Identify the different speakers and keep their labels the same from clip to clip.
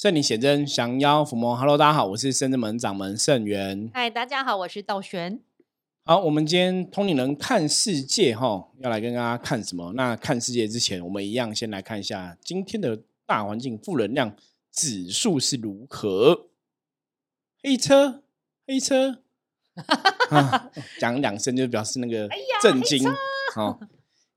Speaker 1: 圣灵显真，降妖伏魔。Hello，大家好，我是圣真门掌门圣元。
Speaker 2: 嗨，大家好，我是道玄。
Speaker 1: 好，我们今天通灵人看世界哈，要来跟大家看什么？那看世界之前，我们一样先来看一下今天的大环境负能量指数是如何。黑车，黑车，讲两声就表示那个震惊。好。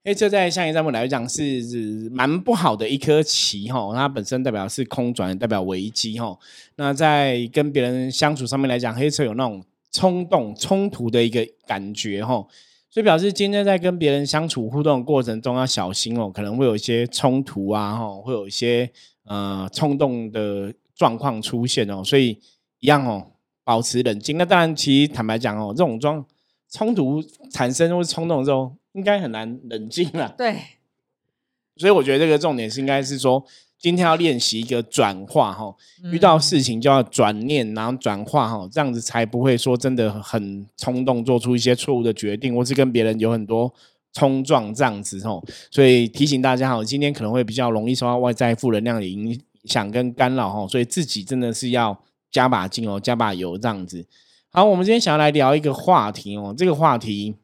Speaker 1: 黑车在象棋上面来讲是蛮不好的一颗棋哈，它本身代表是空转，代表危机哈。那在跟别人相处上面来讲，黑车有那种冲动、冲突的一个感觉哈，所以表示今天在跟别人相处互动的过程中要小心哦，可能会有一些冲突啊哈，会有一些呃冲动的状况出现哦，所以一样哦，保持冷静。那当然，其实坦白讲哦，这种状冲突产生或冲动之后。应该很难冷静了。
Speaker 2: 对，
Speaker 1: 所以我觉得这个重点是应该是说，今天要练习一个转化哈，遇到事情就要转念，然后转化哈，这样子才不会说真的很冲动，做出一些错误的决定，或是跟别人有很多冲撞这样子吼。所以提醒大家哈，今天可能会比较容易受到外在负能量的影响跟干扰哈，所以自己真的是要加把劲哦，加把油这样子。好，我们今天想要来聊一个话题哦，这个话题。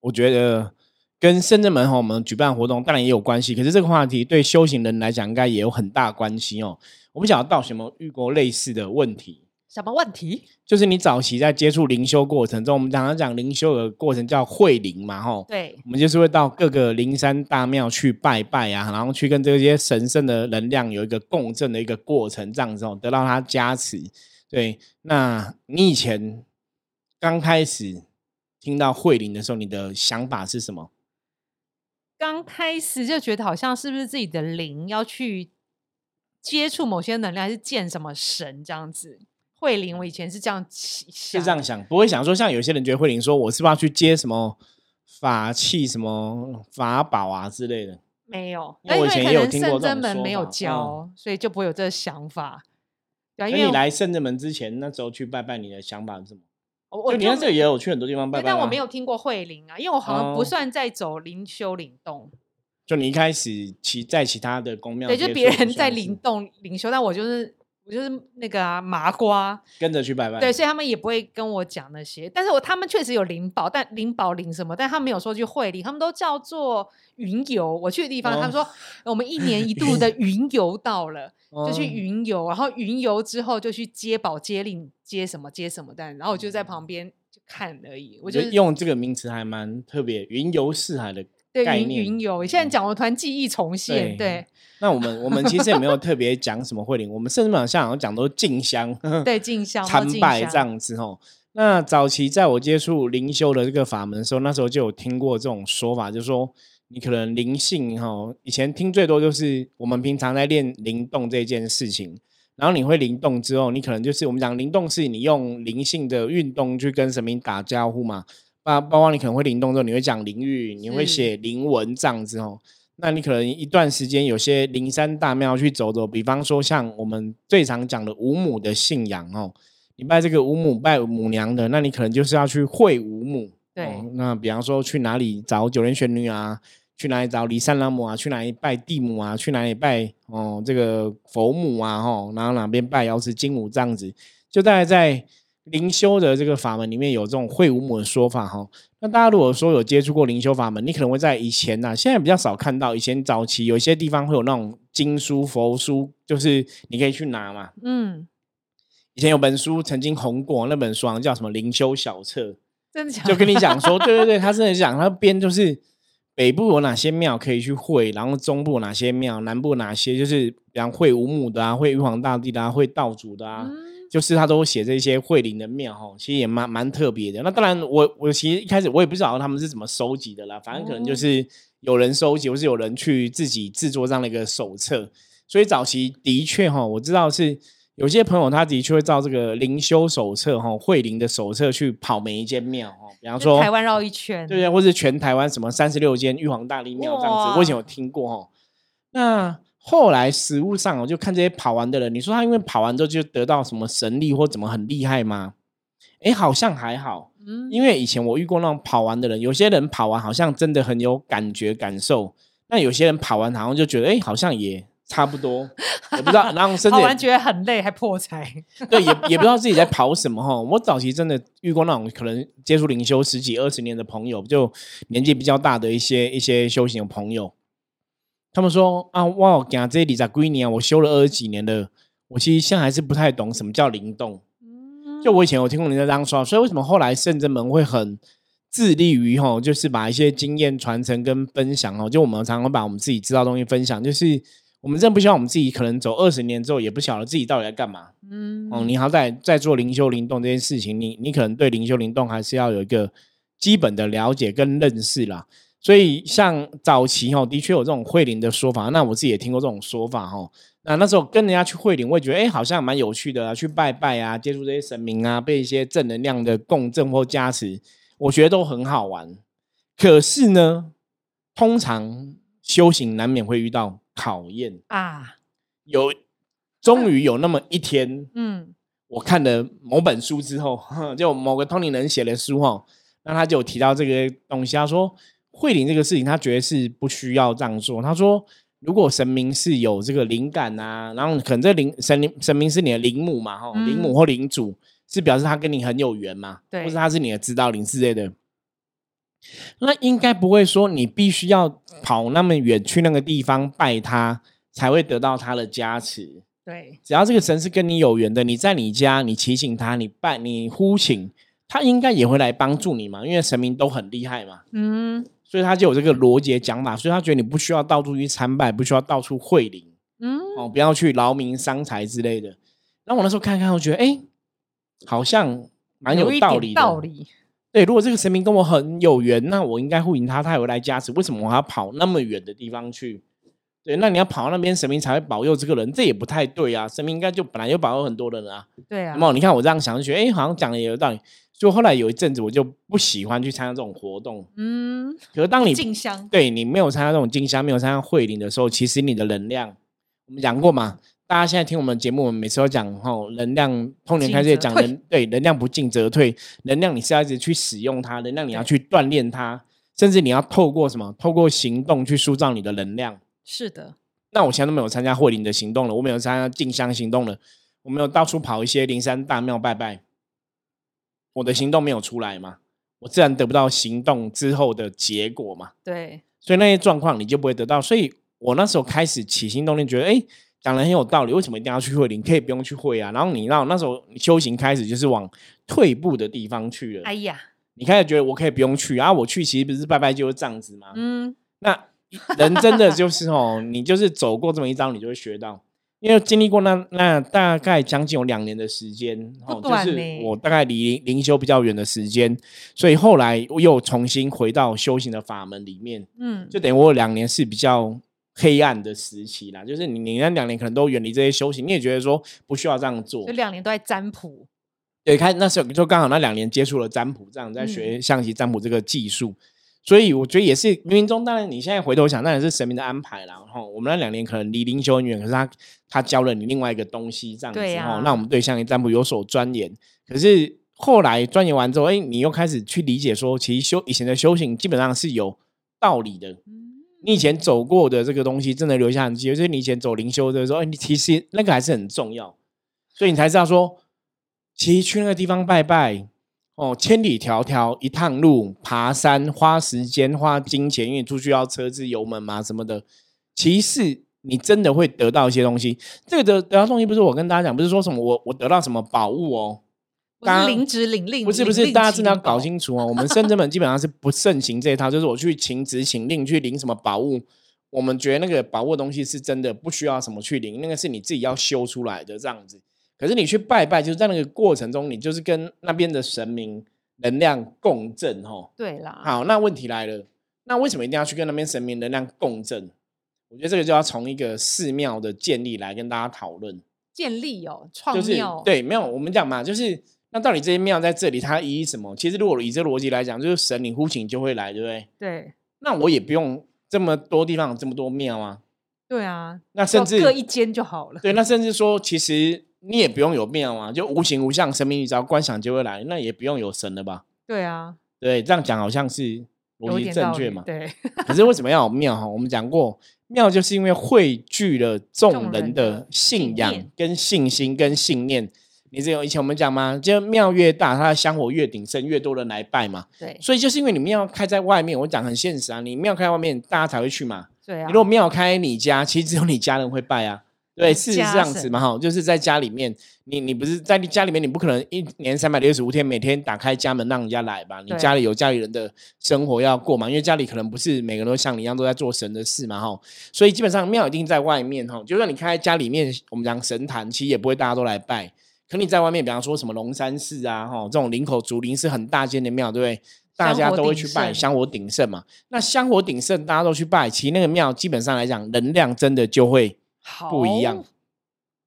Speaker 1: 我觉得跟深圳门和我们举办活动当然也有关系，可是这个话题对修行人来讲应该也有很大关系哦。我们想要到什么遇过类似的问题？
Speaker 2: 什么问题？
Speaker 1: 就是你早期在接触灵修过程中，我们常常讲灵修的过程叫会灵嘛，吼。
Speaker 2: 对。
Speaker 1: 我们就是会到各个灵山大庙去拜拜啊，然后去跟这些神圣的能量有一个共振的一个过程，这样子哦，得到它加持。对。那你以前刚开始？听到慧灵的时候，你的想法是什么？
Speaker 2: 刚开始就觉得好像是不是自己的灵要去接触某些能量，还是见什么神这样子？慧灵，我以前是这样想，
Speaker 1: 是这样想，不会想说像有些人觉得慧灵说，我是不是要去接什么法器、什么法宝啊之类的？
Speaker 2: 没有，
Speaker 1: 因为我以前也有听过
Speaker 2: 圣真门没有教，所以就不会有这个想法。
Speaker 1: 那你来圣真门之前，那时候去拜拜，你的想法是什么？我你看这也有去很多地方拜拜，
Speaker 2: 但我没有听过慧灵啊，因为我好像不算在走灵修灵动。
Speaker 1: 就你一开始其在其他的宫庙，
Speaker 2: 对，就别人在灵动灵修，但我就是我就是那个啊麻瓜，
Speaker 1: 跟着去拜拜。
Speaker 2: 对，所以他们也不会跟我讲那些，但是我他们确实有灵宝，但灵宝灵什么，但他没有说去会灵，他们都叫做云游。我去的地方，他们说 我们一年一度的云游到了。就去云游，然后云游之后就去接宝接令接什么接什么单，然后我就在旁边就看而已。我
Speaker 1: 觉得用这个名词还蛮特别，云游四海的概念。
Speaker 2: 云游，现在讲我突然记忆重现。对，
Speaker 1: 那我们我们其实也没有特别讲什么慧灵，我们甚至好像讲都进香，
Speaker 2: 对进香
Speaker 1: 参拜这样子吼。那早期在我接触灵修的这个法门的时候，那时候就有听过这种说法，就是说。你可能灵性哈，以前听最多就是我们平常在练灵动这件事情，然后你会灵动之后，你可能就是我们讲灵动是你用灵性的运动去跟神明打招呼嘛，包包括你可能会灵动之后，你会讲灵语，你会写灵文这样子哦。那你可能一段时间有些灵山大庙去走走，比方说像我们最常讲的五母的信仰哦，你拜这个五母拜母娘的，那你可能就是要去会五母。
Speaker 2: 对，
Speaker 1: 那比方说去哪里找九莲玄女啊？去哪里找李三郎母啊？去哪里拜地母啊？去哪里拜哦这个佛母啊？吼，然后哪边拜瑶池金母这样子，就大概在灵修的这个法门里面有这种会五母的说法哈。那大家如果说有接触过灵修法门，你可能会在以前呐，现在比较少看到。以前早期有一些地方会有那种经书佛书，就是你可以去拿嘛。嗯，以前有本书曾经红过，那本书好像叫什么《灵修小册》，
Speaker 2: 真的
Speaker 1: 就跟你讲说，对对对，他真的讲他编就是。北部有哪些庙可以去会？然后中部哪些庙？南部哪些？就是比方会五母的啊，会玉皇大帝的啊，会道主的啊，就是他都写这些惠灵的庙哈，其实也蛮蛮特别的。那当然，我我其实一开始我也不知道他们是怎么收集的啦，反正可能就是有人收集，或是有人去自己制作这样的一个手册。所以早期的确哈，我知道是。有些朋友他的确会照这个灵修手册哈，慧灵的手册去跑每一间庙哈，比方说
Speaker 2: 台湾绕一圈，
Speaker 1: 对对，或是全台湾什么三十六间玉皇大帝庙这样子，我以前有听过哈。那后来实物上，我就看这些跑完的人，你说他因为跑完之后就得到什么神力或怎么很厉害吗？哎，好像还好，嗯，因为以前我遇过那种跑完的人，有些人跑完好像真的很有感觉感受，那有些人跑完好像就觉得哎，好像也。差不多，也不知道，然后甚至
Speaker 2: 跑完觉得很累，还破财。
Speaker 1: 对，也也不知道自己在跑什么哈。我早期真的遇过那种可能接触灵修十几二十年的朋友，就年纪比较大的一些一些修行的朋友，他们说啊，哇，讲这里在归年啊，我修了二十几年了，我其实现在还是不太懂什么叫灵动。就我以前有听过人家这样说，所以为什么后来圣真门会很致力于吼，就是把一些经验传承跟分享哦，就我们常常把我们自己知道东西分享，就是我们真的不希望我们自己可能走二十年之后也不晓得自己到底在干嘛。嗯，哦，你好歹在做灵修灵动这件事情，你你可能对灵修灵动还是要有一个基本的了解跟认识啦。所以像早期哈，的确有这种会灵的说法，那我自己也听过这种说法哈。那那时候跟人家去会灵，我也觉得哎，好像蛮有趣的啊，去拜拜啊，接触这些神明啊，被一些正能量的共振或加持，我觉得都很好玩。可是呢，通常修行难免会遇到考验啊。有，终于有那么一天，嗯，我看了某本书之后，就某个通灵人写的书哈，那他就提到这个东西，他说会灵这个事情，他觉得是不需要这样做。他说。如果神明是有这个灵感啊，然后可能这灵神灵神明是你的灵母嘛，哈，灵母或灵主是表示他跟你很有缘嘛，
Speaker 2: 对，
Speaker 1: 或者他是你的指导灵之类的，那应该不会说你必须要跑那么远去那个地方拜他才会得到他的加持，
Speaker 2: 对，
Speaker 1: 只要这个神是跟你有缘的，你在你家你提醒他，你拜你呼请他，应该也会来帮助你嘛，因为神明都很厉害嘛，嗯。所以他就有这个逻辑讲法，所以他觉得你不需要到处去参拜，不需要到处会灵，嗯，哦，不要去劳民伤财之类的。那我那时候看看，我觉得哎，好像蛮有道理的。
Speaker 2: 道理，
Speaker 1: 对，如果这个神明跟我很有缘，那我应该会迎他，他也会来加持。为什么我还要跑那么远的地方去？对，那你要跑到那边，神明才会保佑这个人，这也不太对啊。神明应该就本来就保佑很多人啊。
Speaker 2: 对啊。
Speaker 1: 那么你看我这样想，就觉得哎，好像讲的也有道理。就后来有一阵子，我就不喜欢去参加这种活动。嗯，可是当你
Speaker 2: 进香，
Speaker 1: 对你没有参加这种进香，没有参加会灵的时候，其实你的能量，我们讲过嘛？大家现在听我们节目，我们每次都讲哈，能量通年开始讲能，对，能量不进则退，能量你是要一直去使用它，能量你要去锻炼它，甚至你要透过什么？透过行动去塑造你的能量。
Speaker 2: 是的。
Speaker 1: 那我现在都没有参加会灵的行动了，我没有参加进香行动了，我没有到处跑一些灵山大庙拜拜。我的行动没有出来嘛，我自然得不到行动之后的结果嘛。
Speaker 2: 对，
Speaker 1: 所以那些状况你就不会得到。所以我那时候开始起心动念，觉得哎，讲的很有道理。为什么一定要去会？你可以不用去会啊。然后你让那时候修行开始就是往退步的地方去了。哎呀，你开始觉得我可以不用去啊？我去其实不是拜拜就是这样子吗。嗯，那人真的就是哦，你就是走过这么一招，你就会学到。因为经历过那那大概将近有两年的时间，
Speaker 2: 哦，
Speaker 1: 就是我大概离灵修比较远的时间，所以后来我又重新回到修行的法门里面，嗯，就等于我有两年是比较黑暗的时期啦。就是你你那两年可能都远离这些修行，你也觉得说不需要这样做，
Speaker 2: 就两年都在占卜，
Speaker 1: 对，开那时候就刚好那两年接触了占卜，这样在学象棋占卜这个技术。所以我觉得也是冥冥中，当然你现在回头想，当然是神明的安排了。然后我们那两年可能离灵修很远，可是他他教了你另外一个东西，这样子哈，那我们对象棋占卜有所钻研。可是后来钻研完之后，哎，你又开始去理解说，其实修以前的修行基本上是有道理的。你以前走过的这个东西，真的留下痕迹。就是你以前走灵修的时候，哎，你其实那个还是很重要，所以你才知道说，其实去那个地方拜拜。哦，千里迢迢一趟路，爬山花时间花金钱，因为出去要车子油门嘛什么的。其实你真的会得到一些东西。这个得得到东西不是我跟大家讲，不是说什么我我得到什么宝物哦。
Speaker 2: 不是领旨领令，
Speaker 1: 不是不是，大家真的要搞清楚哦。我们深圳本基本上是不盛行这一套，就是我去请职请令去领什么宝物。我们觉得那个宝物的东西是真的不需要什么去领，那个是你自己要修出来的这样子。可是你去拜拜，就是在那个过程中，你就是跟那边的神明能量共振，吼。
Speaker 2: 对啦。
Speaker 1: 好，那问题来了，那为什么一定要去跟那边神明能量共振？我觉得这个就要从一个寺庙的建立来跟大家讨论。
Speaker 2: 建立哦，创庙。
Speaker 1: 对，没有，我们讲嘛，就是那到底这些庙在这里它意义什么？其实如果以这逻辑来讲，就是神灵呼请就会来，对不对？
Speaker 2: 对。
Speaker 1: 那我也不用这么多地方有这么多庙啊。
Speaker 2: 对啊。
Speaker 1: 那甚至
Speaker 2: 各一间就好了。
Speaker 1: 对，那甚至说其实。你也不用有庙啊，就无形无相，神明你只要观想就会来，那也不用有神了吧？
Speaker 2: 对啊，
Speaker 1: 对，这样讲好像是逻辑正确嘛？
Speaker 2: 对。
Speaker 1: 可是为什么要有庙哈？我们讲过，庙就是因为汇聚了众人的信仰、跟信心、跟信念。你只有以前我们讲吗？就庙越大，它的香火越鼎盛，越多人来拜嘛。
Speaker 2: 对。
Speaker 1: 所以就是因为你庙开在外面，我讲很现实啊，你庙开外面，大家才会去嘛。
Speaker 2: 对啊。
Speaker 1: 你如果庙开你家，其实只有你家人会拜啊。对，是这样子嘛哈，就是在家里面，你你不是在你家里面，你不可能一年三百六十五天每天打开家门让人家来吧？你家里有家里人的生活要过嘛？因为家里可能不是每个人都像你一样都在做神的事嘛哈，所以基本上庙一定在外面哈。就算你开家里面，我们讲神坛，其实也不会大家都来拜。可你在外面，比方说什么龙山寺啊哈，这种林口竹林是很大间的庙，对不对？大家都会去拜，香火鼎盛嘛。那香火鼎盛，大家都去拜，其实那个庙基本上来讲，能量真的就会。不一样，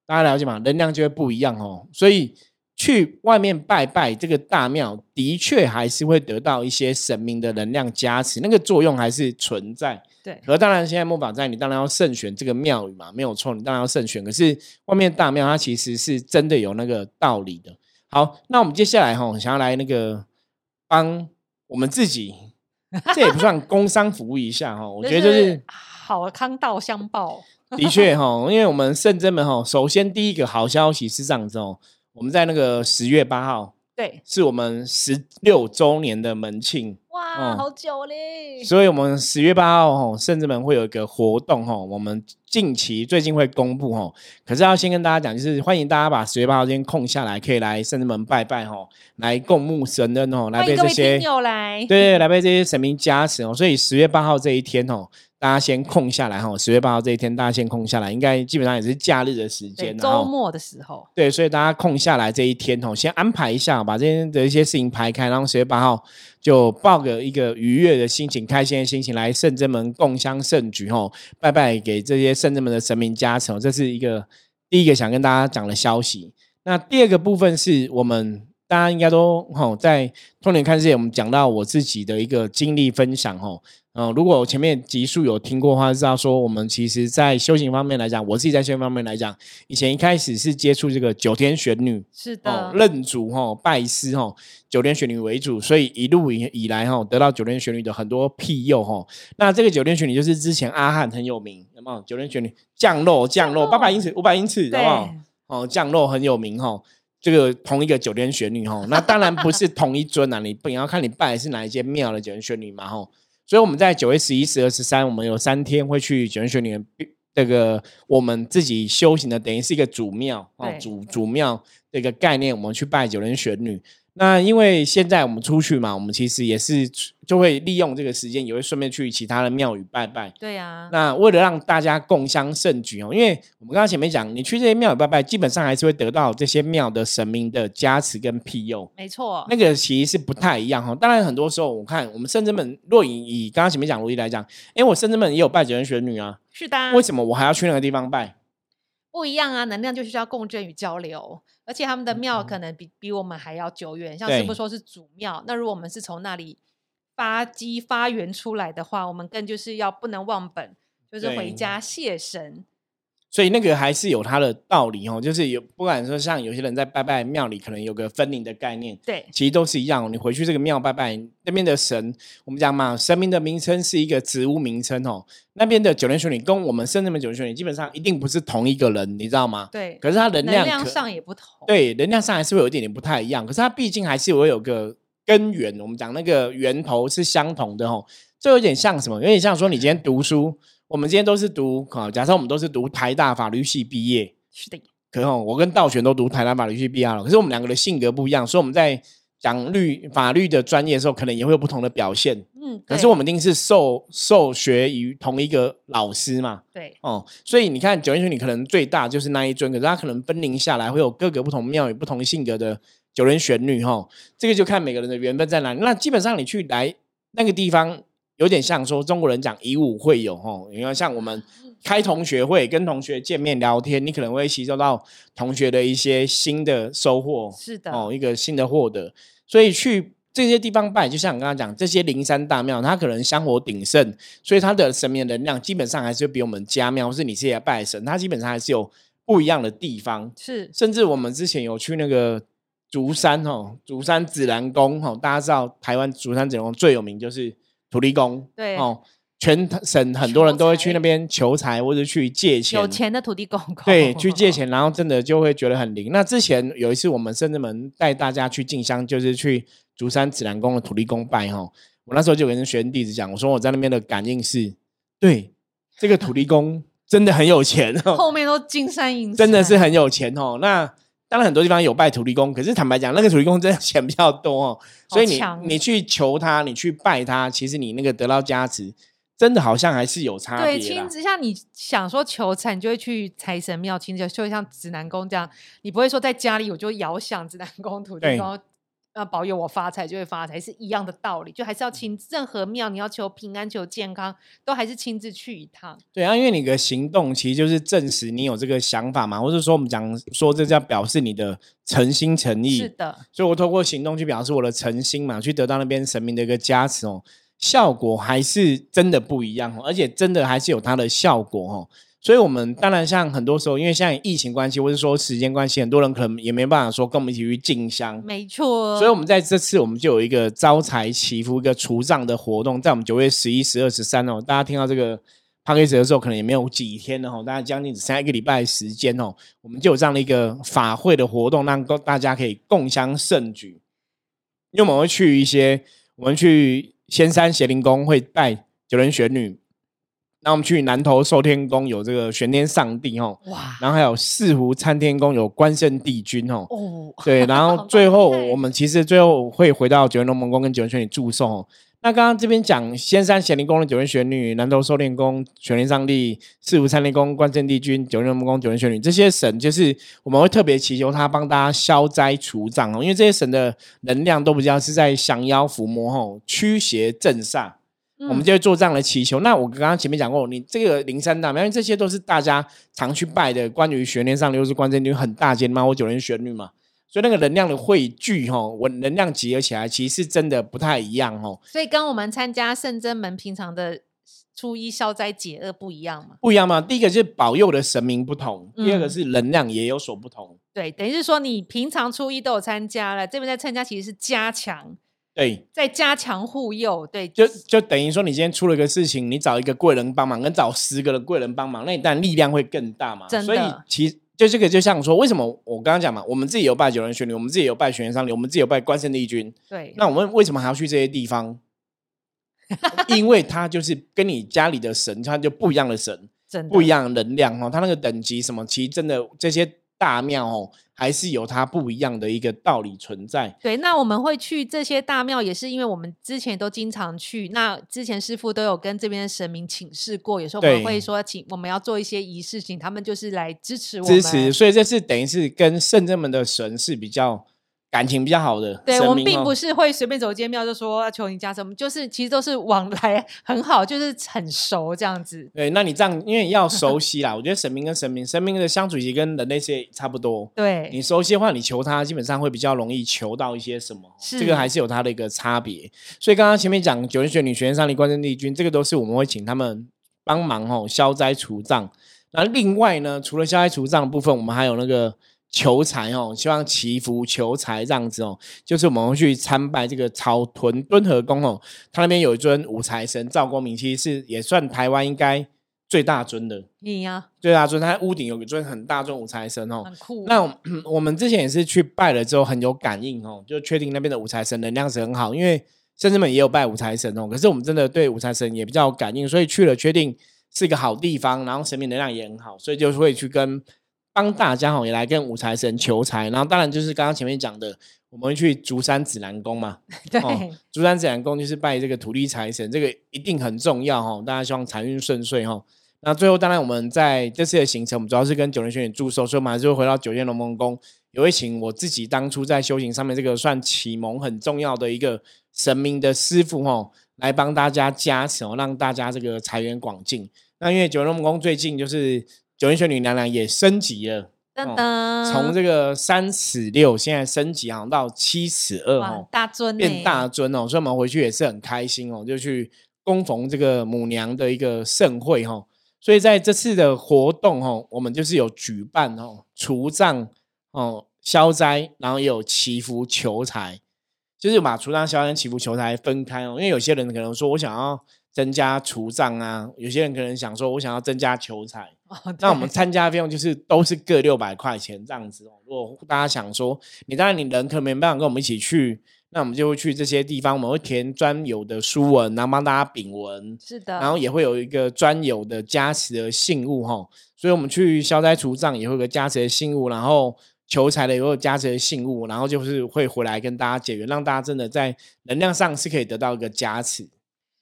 Speaker 1: 大家了解吗？能量就会不一样哦。所以去外面拜拜这个大庙，的确还是会得到一些神明的能量加持，那个作用还是存在。
Speaker 2: 对，
Speaker 1: 而当然现在木法在，你当然要慎选这个庙宇嘛，没有错，你当然要慎选。可是外面大庙它其实是真的有那个道理的。好，那我们接下来哈，想要来那个帮我们自己，这也不算工商服务一下哈，我觉得就是
Speaker 2: 好康道相报。
Speaker 1: 的确哈，因为我们圣真门哈，首先第一个好消息是这样子哦，我们在那个十月八号，
Speaker 2: 对，
Speaker 1: 是我们十六周年的门庆，
Speaker 2: 哇，好久嘞！
Speaker 1: 所以我们十月八号哈，圣真门会有一个活动哈，我们近期最近会公布哦，可是要先跟大家讲，就是欢迎大家把十月八号今天空下来，可以来圣真门拜拜哦，来供奉神恩哦，来被这些
Speaker 2: 来，
Speaker 1: 对，来被这些神明加持哦，所以十月八号这一天哦。大家先空下来哈，十月八号这一天，大家先空下来，应该基本上也是假日的时间，
Speaker 2: 周末的时候。
Speaker 1: 对，所以大家空下来这一天哦，先安排一下，把这些的一些事情排开，然后十月八号就抱个一个愉悦的心情、开心的心情来圣真门共襄盛举吼，拜拜给这些圣真正的神明加成。这是一个第一个想跟大家讲的消息。那第二个部分是我们大家应该都哦在通年看世界，我们讲到我自己的一个经历分享哈。嗯，如果前面集数有听过的话，知道说我们其实，在修行方面来讲，我自己在修行方面来讲，以前一开始是接触这个九天玄女，
Speaker 2: 是的，
Speaker 1: 认主哈，拜师哈，九天玄女为主，所以一路以以来哈，得到九天玄女的很多庇佑哈。那这个九天玄女就是之前阿汉很有名，有没有？九天玄女降落降落八百英尺五百英尺，好不好？哦，降落很有名哈。这个同一个九天玄女哈，那当然不是同一尊啊，你不要看你拜的是哪一间庙的九天玄女嘛哈。所以我们在九月十一、十二、十三，我们有三天会去九天玄女这个我们自己修行的，等于是一个主庙哦，主主庙的一个概念，我们去拜九天玄女。那因为现在我们出去嘛，我们其实也是就会利用这个时间，也会顺便去其他的庙宇拜拜。
Speaker 2: 对啊。
Speaker 1: 那为了让大家共襄盛举哦，因为我们刚刚前面讲，你去这些庙宇拜拜，基本上还是会得到这些庙的神明的加持跟庇佑。
Speaker 2: 没错。
Speaker 1: 那个其实是不太一样哈。当然很多时候，我看我们圣真门，若以以刚刚前面讲逻辑来讲，因为我圣真门也有拜九天玄女啊。
Speaker 2: 是的。
Speaker 1: 为什么我还要去那个地方拜？
Speaker 2: 不一样啊，能量就是要共振与交流。而且他们的庙可能比比我们还要久远，像师傅说是祖庙，那如果我们是从那里发基发源出来的话，我们更就是要不能忘本，就是回家谢神。
Speaker 1: 所以那个还是有它的道理哦，就是有不管说像有些人在拜拜庙里，可能有个分灵的概念，
Speaker 2: 对，
Speaker 1: 其实都是一样。你回去这个庙拜拜那边的神，我们讲嘛，神明的名称是一个植物名称哦。那边的九天玄女跟我们圣人们九天玄女基本上一定不是同一个人，你知道吗？
Speaker 2: 对。
Speaker 1: 可是它能
Speaker 2: 量上也不同。
Speaker 1: 对，能量上还是会有一点点不太一样。可是它毕竟还是会有个根源，我们讲那个源头是相同的哦。这有点像什么？有点像说你今天读书。我们今天都是读啊，假设我们都是读台大法律系毕业，
Speaker 2: 是的。
Speaker 1: 可是我跟道玄都读台大法律系毕业了，可是我们两个的性格不一样，所以我们在讲律法律的专业的时候，可能也会有不同的表现。嗯，可是我们一定是受受学于同一个老师嘛。
Speaker 2: 对，
Speaker 1: 哦，所以你看九人玄女可能最大就是那一尊，可是他可能分灵下来会有各个不同庙宇、不同性格的九人玄女哈。这个就看每个人的缘分在哪里。那基本上你去来那个地方。有点像说中国人讲以武会友吼，你看像我们开同学会，跟同学见面聊天，你可能会吸收到同学的一些新的收获，
Speaker 2: 是的
Speaker 1: 哦，一个新的获得。所以去这些地方拜，就像我刚刚讲，这些灵山大庙，它可能香火鼎盛，所以它的神明能量基本上还是比我们家庙或是你这些拜神，它基本上还是有不一样的地方。
Speaker 2: 是，
Speaker 1: 甚至我们之前有去那个竹山哦，竹山紫兰宫哦，大家知道台湾竹山紫兰宫最有名就是。土地公，
Speaker 2: 对
Speaker 1: 哦，全省很多人都会去那边求财或者去借钱，
Speaker 2: 有钱的土地公公，
Speaker 1: 对，去借钱，然后真的就会觉得很灵。那之前有一次，我们甚至门带大家去进香，就是去竹山指南宫的土地公拜哈。我那时候就跟学生弟子讲，我说我在那边的感应是，对这个土地公真的很有钱哦，
Speaker 2: 后面都金山银，
Speaker 1: 真的是很有钱哦。那当然很多地方有拜土地公，可是坦白讲，那个土地公真的钱比较多哦，所以你你去求他，你去拜他，其实你那个得到加持。真的好像还是有差别。
Speaker 2: 对，亲自像你想说求财，你就会去财神庙亲自，就像指南宫这样，你不会说在家里我就遥想指南宫土地公，呃，保佑我发财就会发财，是一样的道理。就还是要亲，任何庙你要求平安、求健康，都还是亲自去一趟。
Speaker 1: 对啊，因为你的行动其实就是证实你有这个想法嘛，或者说我们讲说这叫表示你的诚心诚意。
Speaker 2: 是的，
Speaker 1: 所以我透过行动去表示我的诚心嘛，去得到那边神明的一个加持哦。效果还是真的不一样哦，而且真的还是有它的效果哦。所以，我们当然像很多时候，因为现在疫情关系，或者说时间关系，很多人可能也没办法说跟我们一起去进香。
Speaker 2: 没错。
Speaker 1: 所以，我们在这次我们就有一个招财祈福、一个除障的活动，在我们九月十一、十二、十三哦。大家听到这个 p a c k 的时候，可能也没有几天了哦，大概将近只剩下一个礼拜时间哦。我们就有这样的一个法会的活动，让大家可以共襄盛举。因为我们会去一些，我们去。仙山邪灵宫会拜九人玄女，那我们去南投寿天宫有这个玄天上帝哦，哇，然后还有四湖参天宫有关圣帝君哦，哦，对，然后最后我们其实最后会回到九人龙门宫跟九人玄女祝寿。那刚刚这边讲仙山显灵宫的九人玄女、南投寿天宫玄天上帝、四福参天宫关圣帝君、九人龙门宫九人玄女这些神，就是我们会特别祈求他帮大家消灾除障哦，因为这些神的能量都比较是在降妖伏魔吼、驱邪镇煞，我们就会做这样的祈求。那我刚刚前面讲过，你这个灵山大庙，因为这些都是大家常去拜的，关于玄天上帝又是关圣帝君很大间嘛，或九人玄女嘛。所以那个能量的汇聚，哈，我能量集合起来，其实真的不太一样，哦。
Speaker 2: 所以跟我们参加圣真门平常的初一消灾解厄不一样吗？
Speaker 1: 不一样吗？第一个是保佑的神明不同，第二个是能量也有所不同。
Speaker 2: 对，等于是说你平常初一都有参加了，这边在参加其实是加强，
Speaker 1: 对，
Speaker 2: 在加强护佑，对，
Speaker 1: 就就等于说你今天出了个事情，你找一个贵人帮忙，跟找十个的贵人帮忙，那你当然力量会更大嘛。
Speaker 2: 真
Speaker 1: 的，所以其实。就这个，就像说，为什么我刚刚讲嘛，我们自己有拜九人玄女，我们自己有拜玄元上帝，我们自己有拜关圣帝君。
Speaker 2: 对。
Speaker 1: 那我们为什么还要去这些地方？因为他就是跟你家里的神，他就不一样的神，不一样的能量哦。他那个等级什么，其实真的这些。大庙哦，还是有它不一样的一个道理存在。
Speaker 2: 对，那我们会去这些大庙，也是因为我们之前都经常去。那之前师傅都有跟这边的神明请示过，有时候我们会说，请我们要做一些仪式，请他们就是来支持我
Speaker 1: 们。支持，所以这是等于是跟圣正门的神是比较。感情比较好的，
Speaker 2: 对我们并不是会随便走间庙就说求你加什么，就是其实都是往来很好，就是很熟这样子。
Speaker 1: 对，那你这样因为要熟悉啦，我觉得神明跟神明，神明的相处其实跟人类是差不多。
Speaker 2: 对，
Speaker 1: 你熟悉的话，你求他基本上会比较容易求到一些什么，这个还是有它的一个差别。所以刚刚前面讲九天玄女、玄天上帝、关圣帝君，这个都是我们会请他们帮忙哦，消灾除障。那另外呢，除了消灾除障的部分，我们还有那个。求财哦，希望祈福求财这样子哦，就是我们会去参拜这个草屯敦和宫哦，它那边有一尊五财神赵光明，其实是也算台湾应该最大尊的。
Speaker 2: 你呀，
Speaker 1: 最大尊，它屋顶有一尊很大尊五财神哦，
Speaker 2: 很酷。
Speaker 1: 那 我们之前也是去拜了之后很有感应哦，就确定那边的五财神能量是很好，因为甚至们也有拜五财神哦，可是我们真的对五财神也比较有感应，所以去了确定是一个好地方，然后神明能量也很好，所以就会去跟。帮大家哈也来跟五财神求财，然后当然就是刚刚前面讲的，我们会去竹山指南宫嘛。
Speaker 2: 对，
Speaker 1: 竹山指南宫就是拜这个土地财神，这个一定很重要哈。大家希望财运顺遂哈。那最后当然我们在这次的行程，我们主要是跟九天玄女祝寿，所以我们还是会回到九天龙门宫，也会请我自己当初在修行上面这个算启蒙很重要的一个神明的师傅哈，来帮大家加持哦，让大家这个财源广进。那因为九天龙门宫最近就是。九天玄女娘娘也升级了，
Speaker 2: 噔噔，
Speaker 1: 从这个三尺六，现在升级好像到七尺二哦，
Speaker 2: 大尊
Speaker 1: 变大尊哦，所以我们回去也是很开心哦，就去供奉这个母娘的一个盛会哈。所以在这次的活动哦，我们就是有举办哦除障哦消灾，然后也有祈福求财。就是把除障消灾跟祈福求财分开哦。因为有些人可能说我想要增加除障啊，有些人可能想说我想要增加求财。那我们参加费用就是都是各六百块钱这样子哦。如果大家想说，你当然你人可能没办法跟我们一起去，那我们就会去这些地方，我们会填专有的书文，然后帮大家禀文，
Speaker 2: 是的，
Speaker 1: 然后也会有一个专有的加持的信物哈。所以我们去消灾除障也会有个加持的信物，然后求财的也有加持的信物，然后就是会回来跟大家解决，让大家真的在能量上是可以得到一个加持。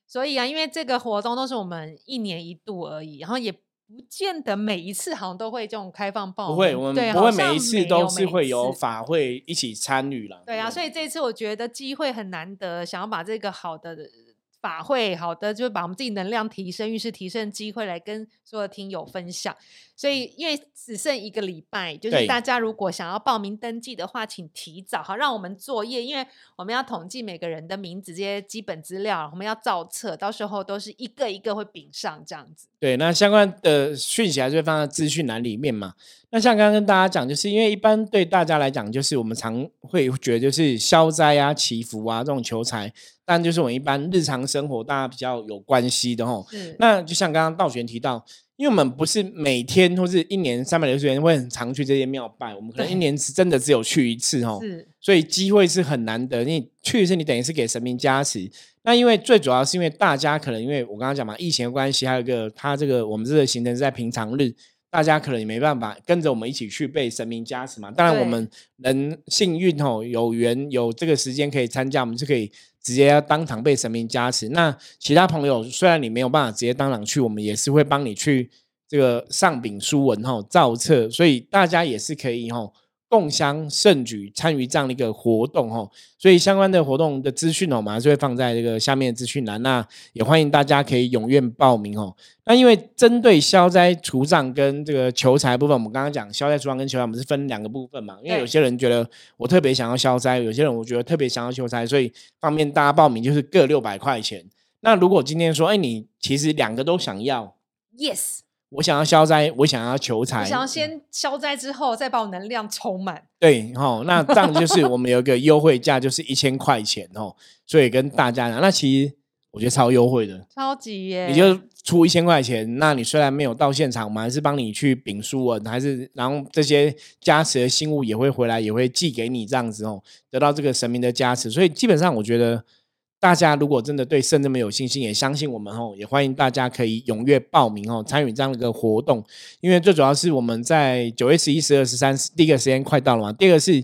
Speaker 2: 所以啊，因为这个活动都是我们一年一度而已，然后也。不见得每一次好像都会这种开放报名，
Speaker 1: 不会，我们不会每一次都是会
Speaker 2: 有
Speaker 1: 法会一起参与了。
Speaker 2: 对啊，所以这次我觉得机会很难得，想要把这个好的。法会好的，就是把我们自己能量提升、运势提升机会来跟所有听友分享。所以，因为只剩一个礼拜，就是大家如果想要报名登记的话，请提早好，让我们作业，因为我们要统计每个人的名字这些基本资料，我们要造册，到时候都是一个一个会禀上这样子。
Speaker 1: 对，那相关的讯息还是会放在资讯栏里面嘛。那像刚刚跟大家讲，就是因为一般对大家来讲，就是我们常会觉得就是消灾啊、祈福啊这种求财。但就是我们一般日常生活大家比较有关系的吼，那就像刚刚道玄提到，因为我们不是每天或是一年三百六十天会很常去这些庙拜，我们可能一年是真的只有去一次吼，所以机会是很难得。你去一次，你等于是给神明加持。那因为最主要是因为大家可能因为我刚刚讲嘛，疫情的关系，还有一个他这个我们这个行程是在平常日。大家可能也没办法跟着我们一起去被神明加持嘛。当然，我们能幸运哦，有缘有这个时间可以参加，我们是可以直接要当场被神明加持。那其他朋友虽然你没有办法直接当场去，我们也是会帮你去这个上禀书文哈造册，所以大家也是可以哈。共襄盛举，参与这样的一个活动哦，所以相关的活动的资讯哦，我们还是会放在这个下面的资讯栏。那也欢迎大家可以踊跃报名哦。那因为针对消灾除障跟这个求财部分，我们刚刚讲消灾除障跟求财，我们是分两个部分嘛。因为有些人觉得我特别想要消灾，有些人我觉得特别想要求财，所以方便大家报名就是各六百块钱。那如果今天说，哎，你其实两个都想要
Speaker 2: ，yes。
Speaker 1: 我想要消灾，我想要求财。
Speaker 2: 想要先消灾之后，再把我能量充满。
Speaker 1: 对，哦，那 这样就是我们有一个优惠价，就是一千块钱哦。所以跟大家讲，那其实我觉得超优惠的，
Speaker 2: 超级耶！
Speaker 1: 你就出一千块钱，那你虽然没有到现场，我们还是帮你去禀书文，还是然后这些加持的信物也会回来，也会寄给你这样子哦，得到这个神明的加持。所以基本上，我觉得。大家如果真的对圣这么有信心，也相信我们哦，也欢迎大家可以踊跃报名哦，参与这样的一个活动。因为最主要是我们在九月十一、十二、十三，第一个时间快到了嘛。第二个是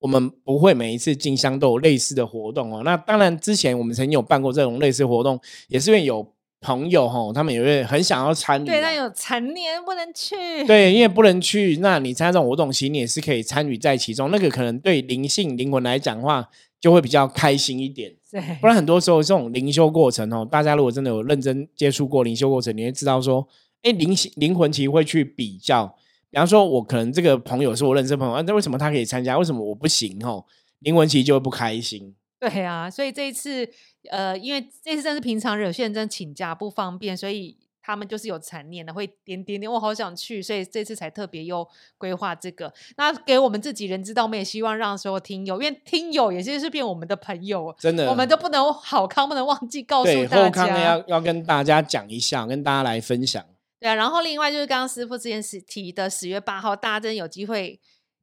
Speaker 1: 我们不会每一次进香都有类似的活动哦。那当然，之前我们曾经有办过这种类似活动，也是因为有朋友吼，他们也会很想要参与。
Speaker 2: 对，但有成年不能去。
Speaker 1: 对，因为不能去，那你参加这种活动，其实你也是可以参与在其中。那个可能对灵性灵魂来讲的话，就会比较开心一点。对不然很多时候这种灵修过程哦，大家如果真的有认真接触过灵修过程，你会知道说，哎，灵灵魂其实会去比较，比方说我可能这个朋友是我认识的朋友，那为什么他可以参加，为什么我不行？哦，灵魂其实就会不开心。
Speaker 2: 对啊，所以这一次，呃，因为这次真是平常有些人真请假不方便，所以。他们就是有残念的，会点点点，我好想去，所以这次才特别又规划这个。那给我们自己人知道，我们也希望让所有听友，因为听友也是变我们的朋友，
Speaker 1: 真的，
Speaker 2: 我们都不能好康，不能忘记告诉大
Speaker 1: 家，要要跟大家讲一下，跟大家来分享。
Speaker 2: 对啊，然后另外就是刚刚师傅之前是提的十月八号，大家真有机会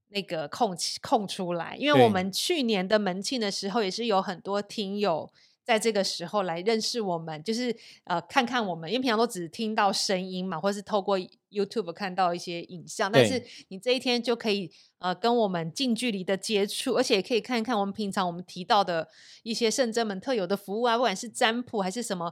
Speaker 2: 那个空空出来，因为我们去年的门庆的时候，也是有很多听友。在这个时候来认识我们，就是呃看看我们，因为平常都只听到声音嘛，或是透过 YouTube 看到一些影像，但是你这一天就可以呃跟我们近距离的接触，而且也可以看一看我们平常我们提到的一些圣真门特有的服务啊，不管是占卜还是什么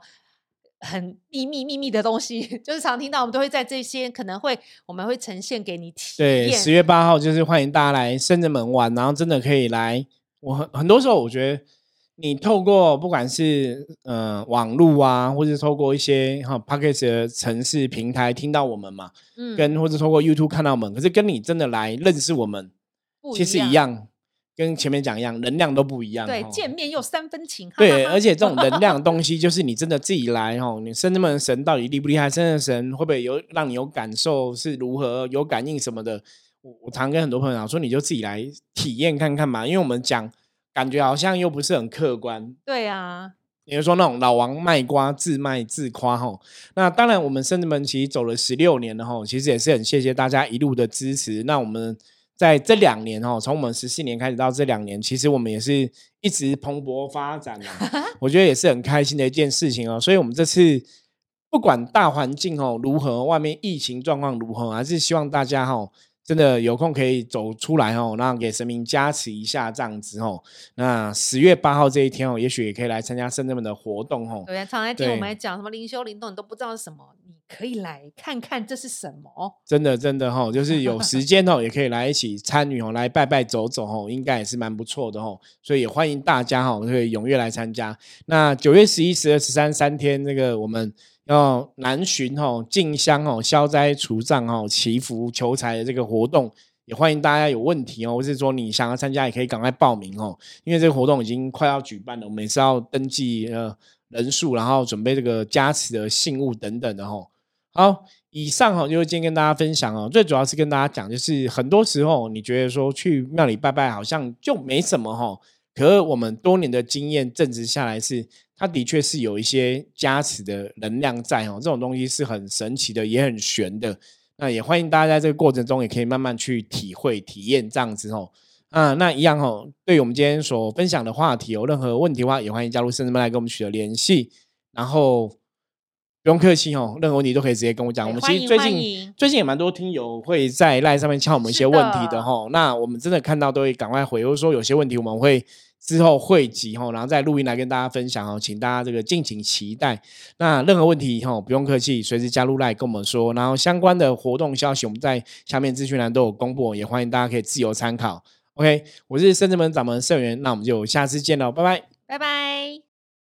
Speaker 2: 很秘密秘密的东西，就是常听到我们都会在这些可能会我们会呈现给你体验
Speaker 1: 对，十月八号就是欢迎大家来圣真门玩，然后真的可以来。我很很多时候我觉得。你透过不管是呃网络啊，或者透过一些哈 p o c k e t 的城市平台听到我们嘛，嗯，跟或者透过 YouTube 看到我们，可是跟你真的来认识我们，其实一样，跟前面讲一样，能量都不一样。
Speaker 2: 对，见面又三分情。
Speaker 1: 对，而且这种能量的东西，就是你真的自己来哈，你深圳门神到底厉不厉害？深圳神会不会有让你有感受？是如何有感应什么的？我我常跟很多朋友讲说，你就自己来体验看看嘛，因为我们讲。感觉好像又不是很客观。
Speaker 2: 对啊，
Speaker 1: 比如说那种老王卖瓜自卖自夸哈。那当然，我们深圳门其实走了十六年了哈，其实也是很谢谢大家一路的支持。那我们在这两年哈，从我们十四年开始到这两年，其实我们也是一直蓬勃发展啊，我觉得也是很开心的一件事情哦。所以，我们这次。不管大环境哦如何，外面疫情状况如何，还是希望大家哈真的有空可以走出来哦，那给神明加持一下这样子哦。那十月八号这一天哦，也许也可以来参加圣人们的活动哦。
Speaker 2: 对，常来听我们讲什么灵修灵动，你都不知道是什么，你可以来看看这是什么。
Speaker 1: 真的真的哈，就是有时间哦，也可以来一起参与哦，来拜拜走走哦，应该也是蛮不错的哦。所以也欢迎大家哈，可以踊跃来参加。那九月十一、十二、十三三天，那个我们。要南巡吼进香哦消灾除障哦祈福求财的这个活动，也欢迎大家有问题哦，或是说你想要参加，也可以赶快报名哦，因为这个活动已经快要举办了，我们也是要登记呃人数，然后准备这个加持的信物等等的吼。好，以上哈就是今天跟大家分享哦，最主要是跟大家讲，就是很多时候你觉得说去庙里拜拜好像就没什么哈，可是我们多年的经验证实下来是。它的确是有一些加持的能量在哦，这种东西是很神奇的，也很玄的。那也欢迎大家在这个过程中也可以慢慢去体会、体验这样子哦。啊，那一样哦，对于我们今天所分享的话题有任何问题的话，也欢迎加入圣人们来跟我们取得联系。然后不用客气哦，任何问题都可以直接跟我讲。我们其实最近最近也蛮多听友会在赖上面敲我们一些问题的哈。那我们真的看到都会赶快回，或者说有些问题我们会。之后汇集哈，然后再录音来跟大家分享哦，请大家这个敬请期待。那任何问题哈，不用客气，随时加入来跟我们说。然后相关的活动消息，我们在下面资讯栏都有公布，也欢迎大家可以自由参考。OK，我是深圳门掌门盛元，那我们就下次见喽，拜拜，
Speaker 2: 拜拜。